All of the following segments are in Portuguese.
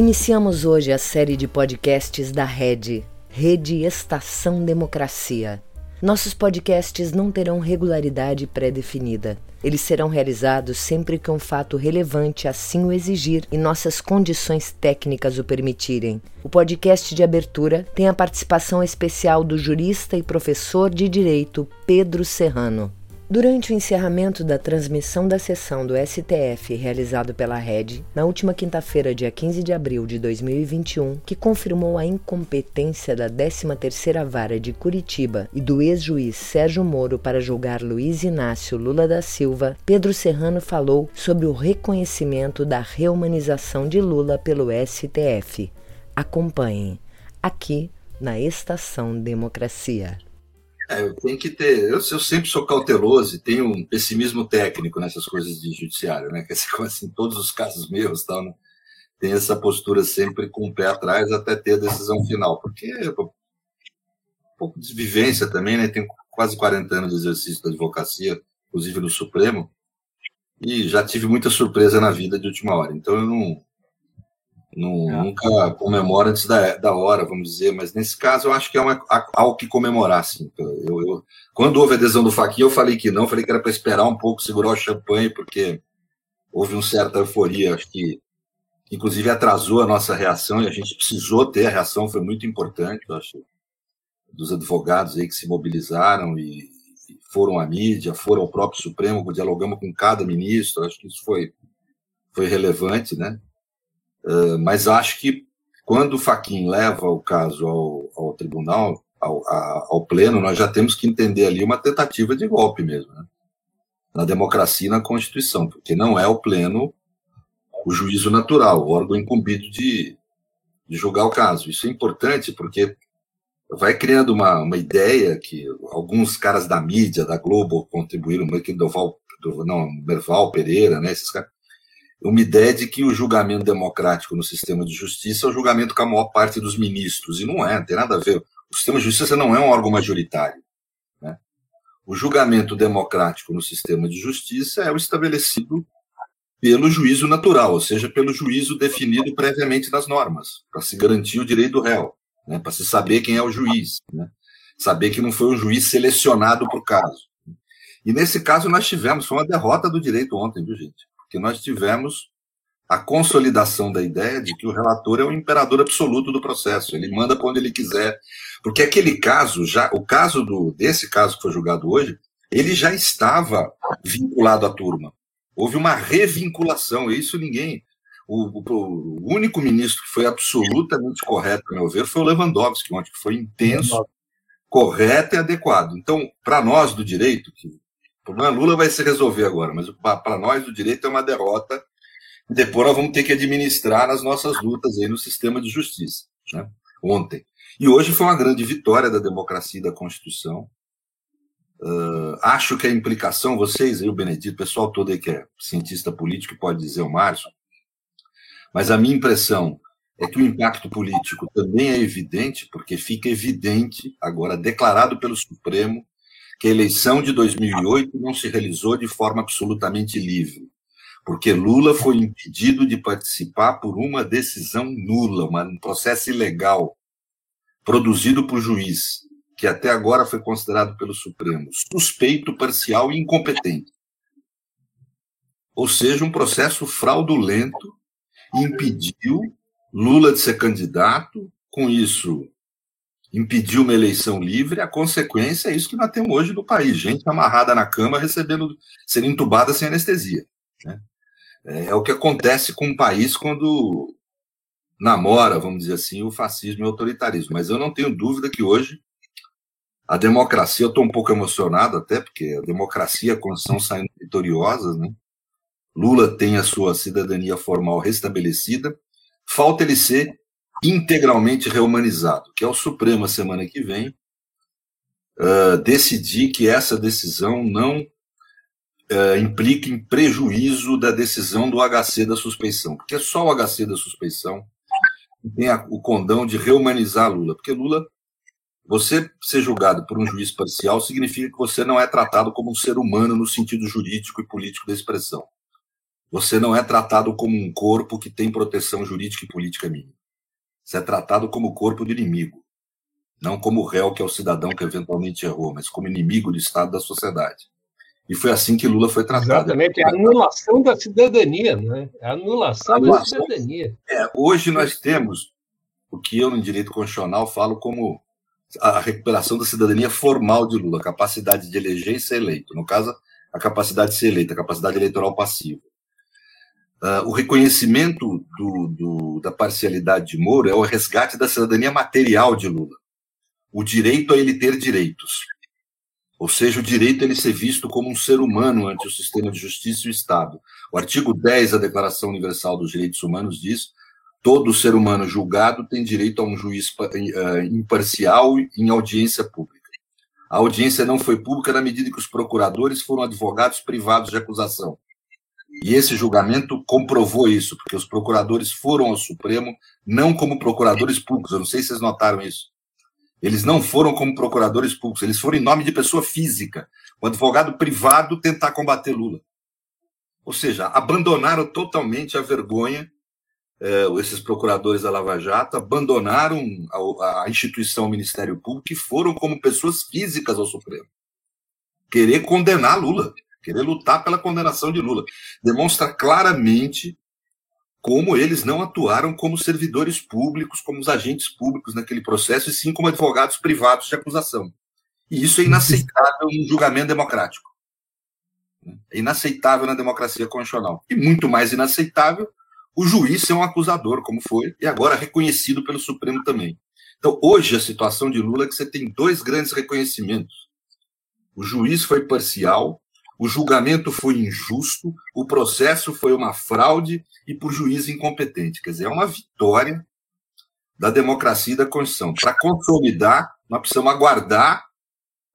Iniciamos hoje a série de podcasts da Rede, Rede Estação Democracia. Nossos podcasts não terão regularidade pré-definida. Eles serão realizados sempre que um fato relevante assim o exigir e nossas condições técnicas o permitirem. O podcast de abertura tem a participação especial do jurista e professor de direito Pedro Serrano. Durante o encerramento da transmissão da sessão do STF realizado pela Rede, na última quinta-feira, dia 15 de abril de 2021, que confirmou a incompetência da 13ª Vara de Curitiba e do ex-juiz Sérgio Moro para julgar Luiz Inácio Lula da Silva, Pedro Serrano falou sobre o reconhecimento da reumanização de Lula pelo STF. Acompanhem aqui na Estação Democracia. É, tem que ter. Eu, eu, sempre sou cauteloso e tenho um pessimismo técnico nessas coisas de judiciário, né? Que assim, todos os casos meus, tal, né? tem essa postura sempre com o pé atrás até ter a decisão final, porque um pouco de vivência também, né? Tenho quase 40 anos de exercício da advocacia, inclusive no Supremo, e já tive muita surpresa na vida de última hora. Então eu não não, é. Nunca comemora antes da, da hora, vamos dizer, mas nesse caso eu acho que é uma, algo que comemorar. Assim. Eu, eu, quando houve a adesão do Faquinha, eu falei que não, falei que era para esperar um pouco, segurar o champanhe, porque houve uma certa euforia, acho que inclusive atrasou a nossa reação e a gente precisou ter a reação, foi muito importante, eu acho, dos advogados aí que se mobilizaram e, e foram à mídia, foram ao próprio Supremo, dialogamos com cada ministro, acho que isso foi, foi relevante, né? Uh, mas acho que quando o Faquin leva o caso ao, ao tribunal, ao, a, ao, pleno, nós já temos que entender ali uma tentativa de golpe mesmo, né? na democracia e na Constituição, porque não é o pleno o juízo natural, o órgão incumbido de, de julgar o caso. Isso é importante porque vai criando uma, uma ideia que alguns caras da mídia, da Globo, contribuíram, que Doval, não, Merval Pereira, né, esses caras, uma ideia de que o julgamento democrático no sistema de justiça é o julgamento com a maior parte dos ministros, e não é, não tem nada a ver. O sistema de justiça não é um órgão majoritário. Né? O julgamento democrático no sistema de justiça é o estabelecido pelo juízo natural, ou seja, pelo juízo definido previamente nas normas, para se garantir o direito do réu, né? para se saber quem é o juiz, né? saber que não foi um juiz selecionado para o caso. E nesse caso nós tivemos, foi uma derrota do direito ontem, viu, gente? Que nós tivemos a consolidação da ideia de que o relator é o imperador absoluto do processo, ele manda para onde ele quiser, porque aquele caso, já o caso do desse caso que foi julgado hoje, ele já estava vinculado à turma. Houve uma revinculação, e isso ninguém. O, o, o, único ministro que foi absolutamente correto, a meu ver, foi o Lewandowski, ontem, que foi intenso, correto e adequado. Então, para nós do direito, que o problema Lula vai se resolver agora, mas para nós o direito é uma derrota. E depois nós vamos ter que administrar nas nossas lutas aí no sistema de justiça. Né? Ontem. E hoje foi uma grande vitória da democracia e da Constituição. Uh, acho que a implicação, vocês aí, o Benedito, o pessoal todo aí que é cientista político, pode dizer o Márcio, mas a minha impressão é que o impacto político também é evidente, porque fica evidente, agora declarado pelo Supremo, que a eleição de 2008 não se realizou de forma absolutamente livre, porque Lula foi impedido de participar por uma decisão nula, um processo ilegal, produzido por juiz, que até agora foi considerado pelo Supremo suspeito, parcial e incompetente. Ou seja, um processo fraudulento impediu Lula de ser candidato, com isso impedir uma eleição livre, a consequência é isso que nós temos hoje no país: gente amarrada na cama, recebendo, sendo entubada sem anestesia. Né? É, é, o que acontece com o país quando namora, vamos dizer assim, o fascismo e o autoritarismo. Mas eu não tenho dúvida que hoje a democracia, eu estou um pouco emocionado até, porque a democracia e a Constituição saindo vitoriosas, né? Lula tem a sua cidadania formal restabelecida, falta ele ser integralmente reumanizado, que é o Supremo semana que vem uh, decidir que essa decisão não uh, implique em prejuízo da decisão do HC da suspeição, porque é só o HC da suspeição que tem a, o condão de reumanizar Lula, porque Lula, você ser julgado por um juiz parcial significa que você não é tratado como um ser humano no sentido jurídico e político da expressão. você não é tratado como um corpo que tem proteção jurídica e política mínima. Você é tratado como corpo do inimigo, não como réu, que é o cidadão que eventualmente errou, mas como inimigo do Estado da sociedade. E foi assim que Lula foi tratado. Exatamente, é a anulação da cidadania, né? É a anulação, anulação da cidadania. É, hoje nós temos o que eu, no direito constitucional, falo como a recuperação da cidadania formal de Lula, a capacidade de eleger e ser eleito. No caso, a capacidade de ser eleito, a capacidade eleitoral passiva. Uh, o reconhecimento do, do, da parcialidade de Moro é o resgate da cidadania material de Lula. O direito a ele ter direitos. Ou seja, o direito a ele ser visto como um ser humano ante o sistema de justiça e o Estado. O artigo 10 da Declaração Universal dos Direitos Humanos diz todo ser humano julgado tem direito a um juiz uh, imparcial em audiência pública. A audiência não foi pública na medida que os procuradores foram advogados privados de acusação e esse julgamento comprovou isso, porque os procuradores foram ao Supremo não como procuradores públicos. Eu não sei se vocês notaram isso. Eles não foram como procuradores públicos, eles foram em nome de pessoa física, o advogado privado tentar combater Lula. Ou seja, abandonaram totalmente a vergonha, eh, esses procuradores da Lava Jato abandonaram a, a instituição Ministério Público e foram como pessoas físicas ao Supremo. Querer condenar Lula querer lutar pela condenação de Lula. Demonstra claramente como eles não atuaram como servidores públicos, como os agentes públicos naquele processo, e sim como advogados privados de acusação. E isso é inaceitável um julgamento democrático. É inaceitável na democracia constitucional. E muito mais inaceitável o juiz ser um acusador, como foi, e agora reconhecido pelo Supremo também. Então, hoje, a situação de Lula é que você tem dois grandes reconhecimentos. O juiz foi parcial o julgamento foi injusto, o processo foi uma fraude e por juiz incompetente. Quer dizer, é uma vitória da democracia e da Constituição. Para consolidar, nós precisamos aguardar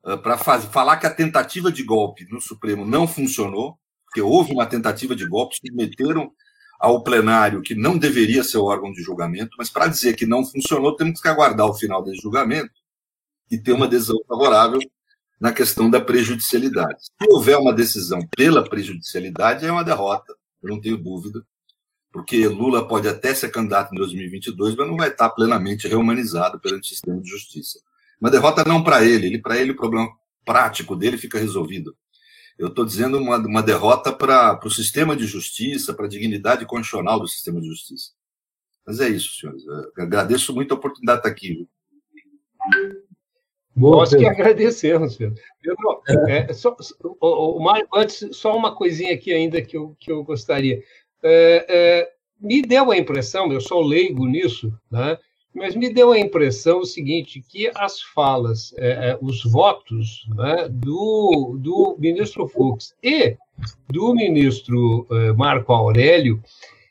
uh, para falar que a tentativa de golpe no Supremo não funcionou, porque houve uma tentativa de golpe, submeteram ao plenário que não deveria ser o órgão de julgamento, mas para dizer que não funcionou, temos que aguardar o final desse julgamento e ter uma decisão favorável na questão da prejudicialidade. Se houver uma decisão pela prejudicialidade, é uma derrota, eu não tenho dúvida, porque Lula pode até ser candidato em 2022, mas não vai estar plenamente reumanizado perante o sistema de justiça. Uma derrota não para ele, ele para ele o problema prático dele fica resolvido. Eu estou dizendo uma, uma derrota para o sistema de justiça, para a dignidade constitucional do sistema de justiça. Mas é isso, senhores. Eu agradeço muito a oportunidade de estar aqui. Viu? Boa, Nós Pedro. que agradecemos, Pedro. Pedro, é, só, o, o Mário, antes, só uma coisinha aqui ainda que eu, que eu gostaria. É, é, me deu a impressão, eu sou leigo nisso, né? mas me deu a impressão o seguinte, que as falas, é, é, os votos né, do, do ministro Fux e do ministro Marco Aurélio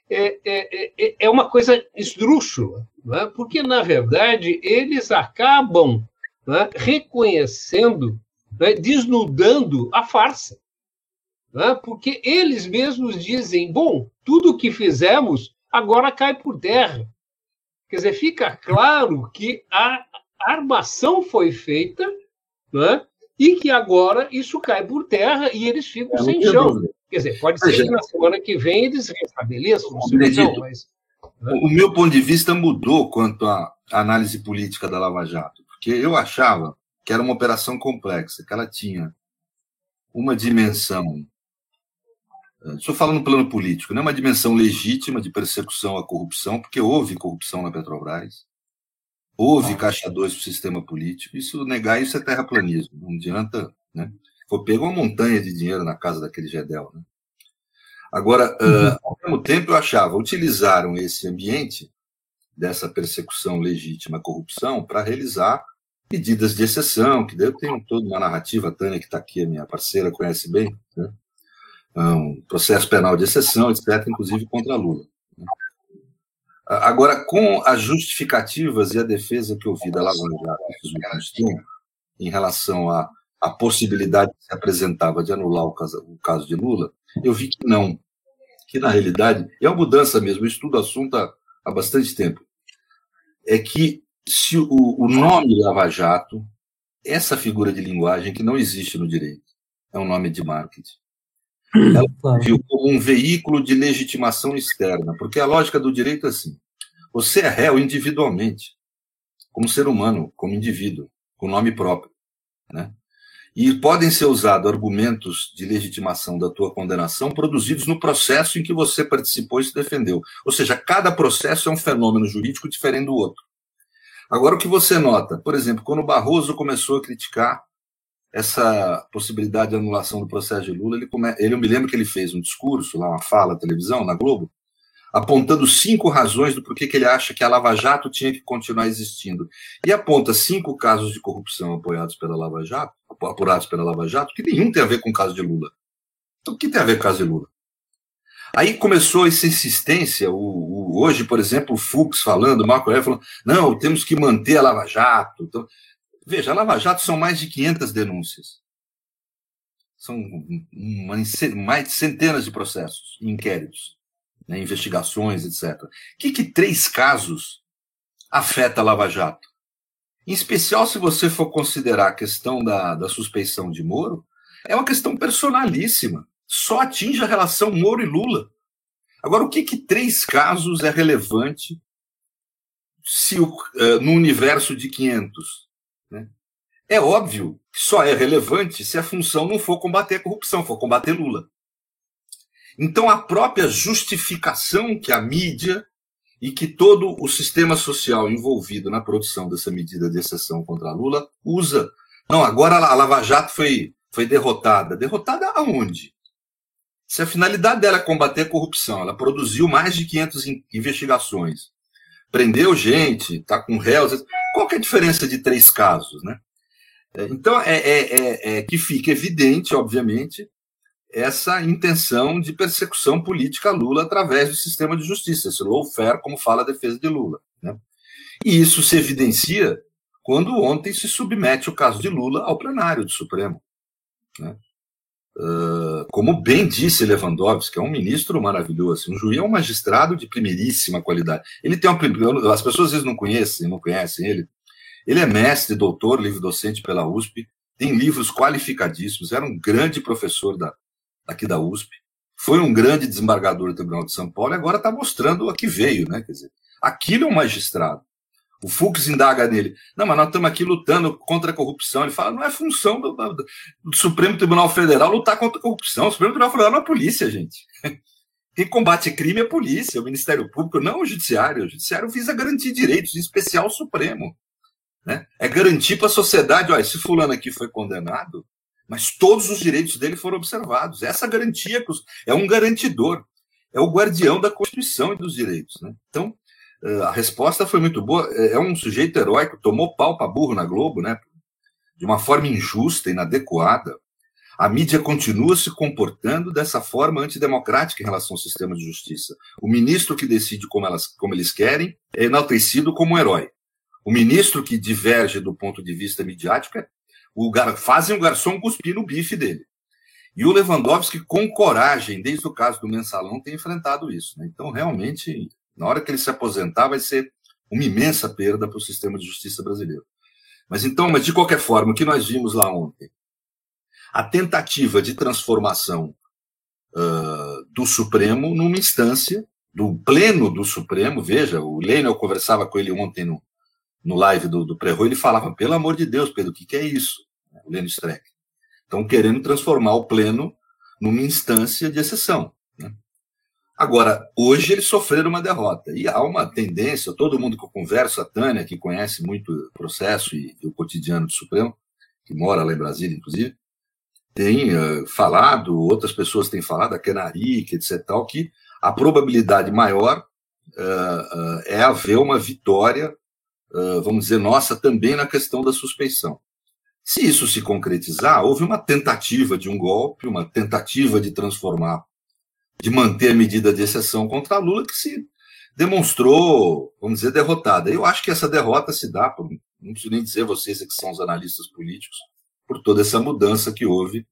é, é, é uma coisa esdrúxula, né? porque, na verdade, eles acabam né, reconhecendo, né, desnudando a farsa. Né, porque eles mesmos dizem: bom, tudo o que fizemos agora cai por terra. Quer dizer, fica claro que a armação foi feita né, e que agora isso cai por terra e eles ficam sem chão. Quer dizer, pode ser que na semana que vem eles restabeleçam o seu chão, mas. Né? O meu ponto de vista mudou quanto à análise política da Lava Jato. Porque eu achava que era uma operação complexa, que ela tinha uma dimensão. Eh, estou falando no plano político, não é uma dimensão legítima de persecução à corrupção, porque houve corrupção na Petrobras, houve caixa 2 para o sistema político. Isso negar isso é terraplanismo, não adianta. Né? Foi pego uma montanha de dinheiro na casa daquele Gedel. Né? Agora, uhum. uh, ao mesmo tempo, eu achava, utilizaram esse ambiente dessa persecução legítima à corrupção para realizar medidas de exceção, que daí eu tenho toda uma narrativa, a Tânia, que está aqui, a minha parceira, conhece bem, né? um processo penal de exceção, etc., inclusive contra Lula. Né? Agora, com as justificativas e a defesa que eu vi da Lava Jato nesses últimos tempos, em relação à, à possibilidade que se apresentava de anular o caso, o caso de Lula, eu vi que não. Que, na realidade, é uma mudança mesmo, eu estudo o assunto há, há bastante tempo. É que se o, o nome Lava Jato, essa figura de linguagem que não existe no direito, é um nome de marketing. ela claro. viu como um veículo de legitimação externa, porque a lógica do direito é assim: você é réu individualmente, como ser humano, como indivíduo, com nome próprio, né? E podem ser usados argumentos de legitimação da tua condenação produzidos no processo em que você participou e se defendeu. Ou seja, cada processo é um fenômeno jurídico diferente do outro. Agora, o que você nota, por exemplo, quando o Barroso começou a criticar essa possibilidade de anulação do processo de Lula, ele, come... ele eu me lembro que ele fez um discurso, lá uma fala, televisão, na Globo, apontando cinco razões do porquê que ele acha que a Lava Jato tinha que continuar existindo. E aponta cinco casos de corrupção apoiados pela Lava Jato, apurados pela Lava Jato, que nenhum tem a ver com o caso de Lula. Então, o que tem a ver com o caso de Lula? Aí começou essa insistência, o, o, hoje, por exemplo, o Fux falando, o Marco Aurélio falando, não, temos que manter a Lava Jato. Então, veja, a Lava Jato são mais de 500 denúncias. São uma, mais de centenas de processos, inquéritos né, investigações, etc. O que, que três casos afeta a Lava Jato? Em especial, se você for considerar a questão da, da suspeição de Moro, é uma questão personalíssima. Só atinge a relação Moro e Lula. Agora, o que, que três casos é relevante se o, uh, no universo de 500? Né? É óbvio que só é relevante se a função não for combater a corrupção, for combater Lula. Então, a própria justificação que a mídia e que todo o sistema social envolvido na produção dessa medida de exceção contra Lula usa. Não, agora a Lava Jato foi, foi derrotada. Derrotada aonde? Se a finalidade dela é combater a corrupção, ela produziu mais de 500 investigações, prendeu gente, está com réus. Qual é a diferença de três casos, né? É, então, é, é, é, é que fica evidente, obviamente, essa intenção de persecução política a Lula através do sistema de justiça, esse lawfare, como fala a defesa de Lula. Né? E isso se evidencia quando ontem se submete o caso de Lula ao plenário do Supremo. Né? Uh, como bem disse Lewandowski, é um ministro maravilhoso, um juiz é um magistrado de primeiríssima qualidade. Ele tem uma, as pessoas às vezes não conhecem, não conhecem ele. Ele é mestre, doutor, livre docente pela USP, tem livros qualificadíssimos, era um grande professor da, aqui da USP, foi um grande desembargador do Tribunal de São Paulo e agora está mostrando a que veio, né? Quer dizer, aquilo é um magistrado. O Fux indaga nele. Não, mas nós estamos aqui lutando contra a corrupção. Ele fala, não é função do, do, do Supremo Tribunal Federal lutar contra a corrupção. O Supremo Tribunal Federal não é a polícia, gente. Quem combate crime é a polícia, o Ministério Público, não o Judiciário. O Judiciário visa garantir direitos, em especial o Supremo. Né? É garantir para a sociedade, olha, esse fulano aqui foi condenado, mas todos os direitos dele foram observados. Essa garantia é um garantidor, é o guardião da Constituição e dos direitos. Né? Então, a resposta foi muito boa. É, é um sujeito heróico, tomou pau para burro na Globo, né? de uma forma injusta, inadequada. A mídia continua se comportando dessa forma antidemocrática em relação ao sistema de justiça. O ministro que decide como, elas, como eles querem é enaltecido como um herói. O ministro que diverge do ponto de vista midiático é o gar... fazem o garçom cuspir no bife dele. E o Lewandowski, com coragem, desde o caso do mensalão, tem enfrentado isso. Né? Então, realmente, na hora que ele se aposentar, vai ser uma imensa perda para o sistema de justiça brasileiro. Mas então, mas de qualquer forma, o que nós vimos lá ontem? A tentativa de transformação uh, do Supremo numa instância, do pleno do Supremo. Veja, o Lênin, eu conversava com ele ontem no, no live do, do pré ele falava, pelo amor de Deus, Pedro, o que, que é isso? O Lênin Streck. Estão querendo transformar o pleno numa instância de exceção. Né? Agora, hoje eles sofreram uma derrota. E há uma tendência, todo mundo que eu converso, a Tânia, que conhece muito o processo e, e o cotidiano do Supremo, que mora lá em Brasília, inclusive, tem uh, falado, outras pessoas têm falado, a Kenaric, etc., tal, que a probabilidade maior uh, uh, é haver uma vitória vamos dizer, nossa também na questão da suspeição. Se isso se concretizar, houve uma tentativa de um golpe, uma tentativa de transformar, de manter a medida de exceção contra Lula, que se demonstrou, vamos dizer, derrotada. Eu acho que essa derrota se dá, por, não preciso nem dizer vocês que são os analistas políticos, por toda essa mudança que houve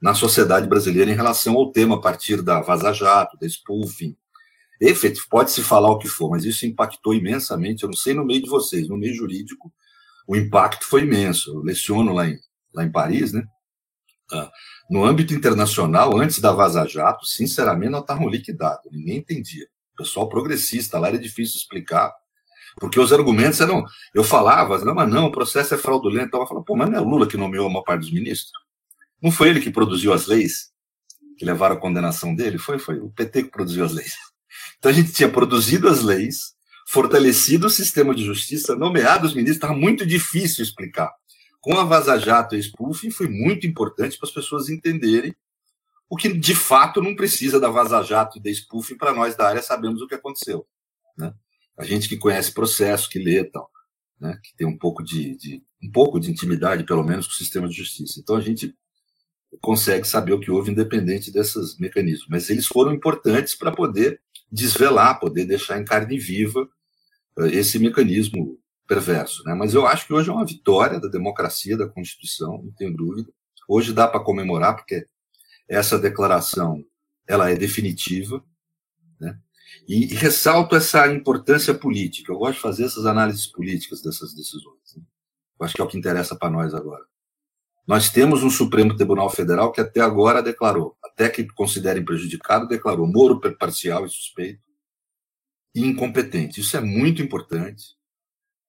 na sociedade brasileira em relação ao tema a partir da Vaza Jato, da spoofing, Efetivo, pode-se falar o que for, mas isso impactou imensamente. Eu não sei no meio de vocês, no meio jurídico, o impacto foi imenso. Eu leciono lá em, lá em Paris, né? No âmbito internacional, antes da Vaza Jato, sinceramente, nós estávamos liquidados, ninguém entendia. O pessoal progressista lá era difícil explicar, porque os argumentos eram. Eu falava, não, mas não, o processo é fraudulento. Eu falava, pô, mas não é Lula que nomeou a maior parte dos ministros? Não foi ele que produziu as leis que levaram à condenação dele? Foi, foi o PT que produziu as leis. Então a gente tinha produzido as leis, fortalecido o sistema de justiça, nomeado os ministros, estava muito difícil explicar. Com a Vaza Jato e a Spoofing foi muito importante para as pessoas entenderem o que de fato não precisa da Vaza Jato e da Spoofing para nós da área sabemos o que aconteceu. Né? A gente que conhece processo, que lê tal, né? que tem um pouco de, de, um pouco de intimidade, pelo menos, com o sistema de justiça. Então a gente consegue saber o que houve independente desses mecanismos. Mas eles foram importantes para poder desvelar, poder deixar em carne viva eh, esse mecanismo perverso. Né? Mas eu acho que hoje é uma vitória da democracia, da Constituição, não tenho dúvida. Hoje dá para comemorar, porque essa declaração ela é definitiva. Né? E, e, ressalto essa importância política. Eu gosto de fazer essas análises políticas dessas decisões. Né? Eu acho que é o que interessa para nós agora. Nós temos um Supremo Tribunal Federal que até agora declarou, até que considerem prejudicado, declarou Moro parcial e suspeito e incompetente. Isso é muito importante.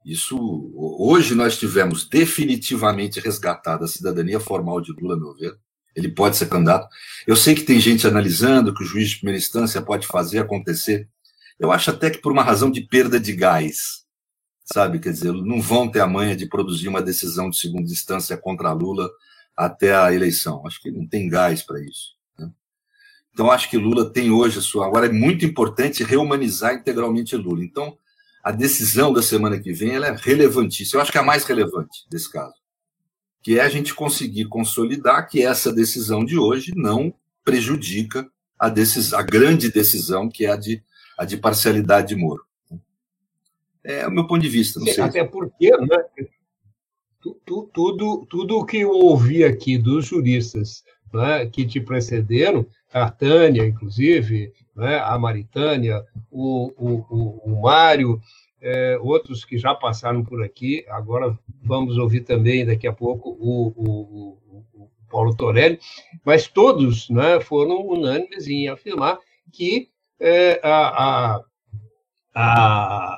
Isso hoje nós tivemos definitivamente resgatada a cidadania formal de Lula, meu ver. Ele pode ser candidato. Eu sei que tem gente analisando que o juiz de primeira instância pode fazer acontecer. Eu acho até que por uma razão de perda de gás, sabe? Quer dizer, não vão ter a manha de produzir uma decisão de segunda instância contra Lula até a eleição. Acho que não tem gás para isso. Né? Então, acho que Lula tem hoje a sua. Agora, é muito importante reumanizar integralmente Lula. Então, a decisão da semana que vem ela é relevantíssima. Eu acho que é a mais relevante desse caso, que é a gente conseguir consolidar que essa decisão de hoje não prejudica a, decisão, a grande decisão que é a de, a de parcialidade de Moro. É o meu ponto de vista. Não sei. Até porque, né, tudo, tudo o que eu ouvi aqui dos juristas né, que te precederam, a Tânia, inclusive, né, a Maritânia, o, o, o, o Mário, é, outros que já passaram por aqui, agora vamos ouvir também daqui a pouco o, o, o Paulo Torelli, mas todos né, foram unânimes em afirmar que é, a, a, a,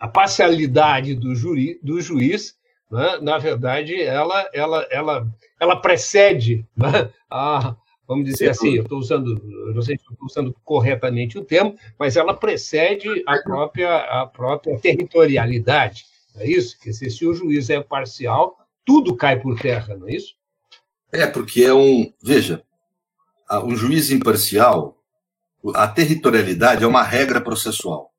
a, parcialidade do, juri, do juiz, né, na verdade, ela, ela, ela, ela precede né, a, vamos dizer assim, eu estou usando, não sei se estou usando corretamente o termo, mas ela precede a própria, a própria territorialidade, não é isso? Que se, se o juiz é parcial, tudo cai por terra, não é isso? É, porque é um. Veja, um juiz imparcial, a territorialidade é uma regra processual.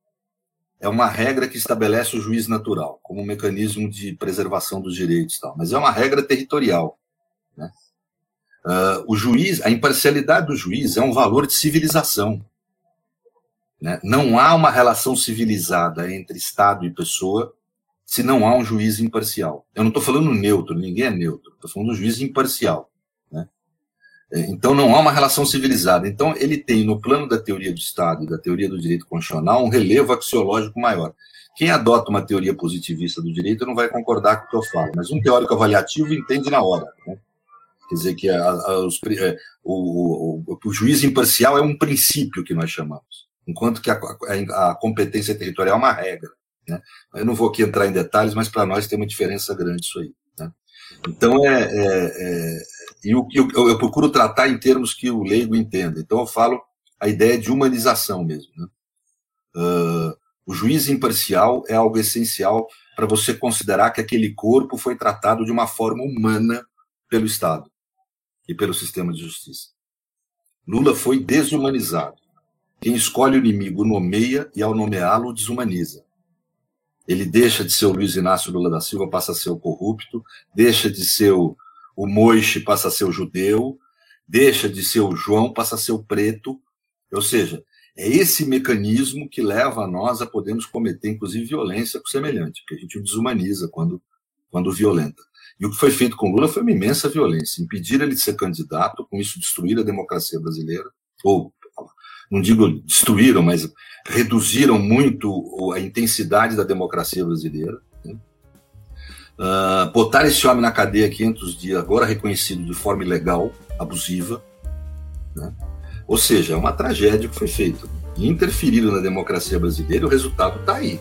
É uma regra que estabelece o juiz natural, como um mecanismo de preservação dos direitos tal. Mas é uma regra territorial. Né? Uh, o juiz, a imparcialidade do juiz é um valor de civilização. Né? Não há uma relação civilizada entre Estado e pessoa se não há um juiz imparcial. Eu não estou falando neutro, ninguém é neutro, estou falando do juiz imparcial. É, então não há uma relação civilizada. Então ele tem, no plano da teoria do Estado e da teoria do direito constitucional, um relevo axiológico maior. Quem adota uma teoria positivista do direito não vai concordar com o que eu falo, mas um teórico avaliativo entende na hora. Né? Quer dizer, que a, a, os, é, o, o, o, juiz imparcial é um princípio que nós chamamos, enquanto que a, a competência territorial é uma regra. Né? Eu não vou aqui entrar em detalhes, mas para nós tem uma diferença grande isso aí. Então, é, é, é eu, eu, eu, procuro tratar em termos que o leigo entenda. Então, eu falo a ideia de humanização mesmo. Né? Uh, o juiz imparcial é algo essencial para você considerar que aquele corpo foi tratado de uma forma humana pelo Estado e pelo sistema de justiça. Lula foi desumanizado. Quem escolhe o inimigo nomeia e, ao nomeá-lo, desumaniza. Ele deixa de ser o Luiz Inácio Lula da Silva, passa a ser o corrupto, deixa de ser o, o Moixe, passa a ser o judeu, deixa de ser o João, passa a ser o preto. Ou seja, é esse mecanismo que leva a nós a podermos cometer, inclusive, violência com semelhante, porque a gente o desumaniza quando, quando violenta. E o que foi feito com Lula foi uma imensa violência, impedir ele de ser candidato, com isso destruir a democracia brasileira, ou não digo destruíram, mas reduziram muito a intensidade da democracia brasileira. Né? Uh, botar esse homem na cadeia 500 dias, agora reconhecido de forma ilegal, abusiva. Né? Ou seja, é uma tragédia que foi feita. Interferiram na democracia brasileira, o resultado está aí.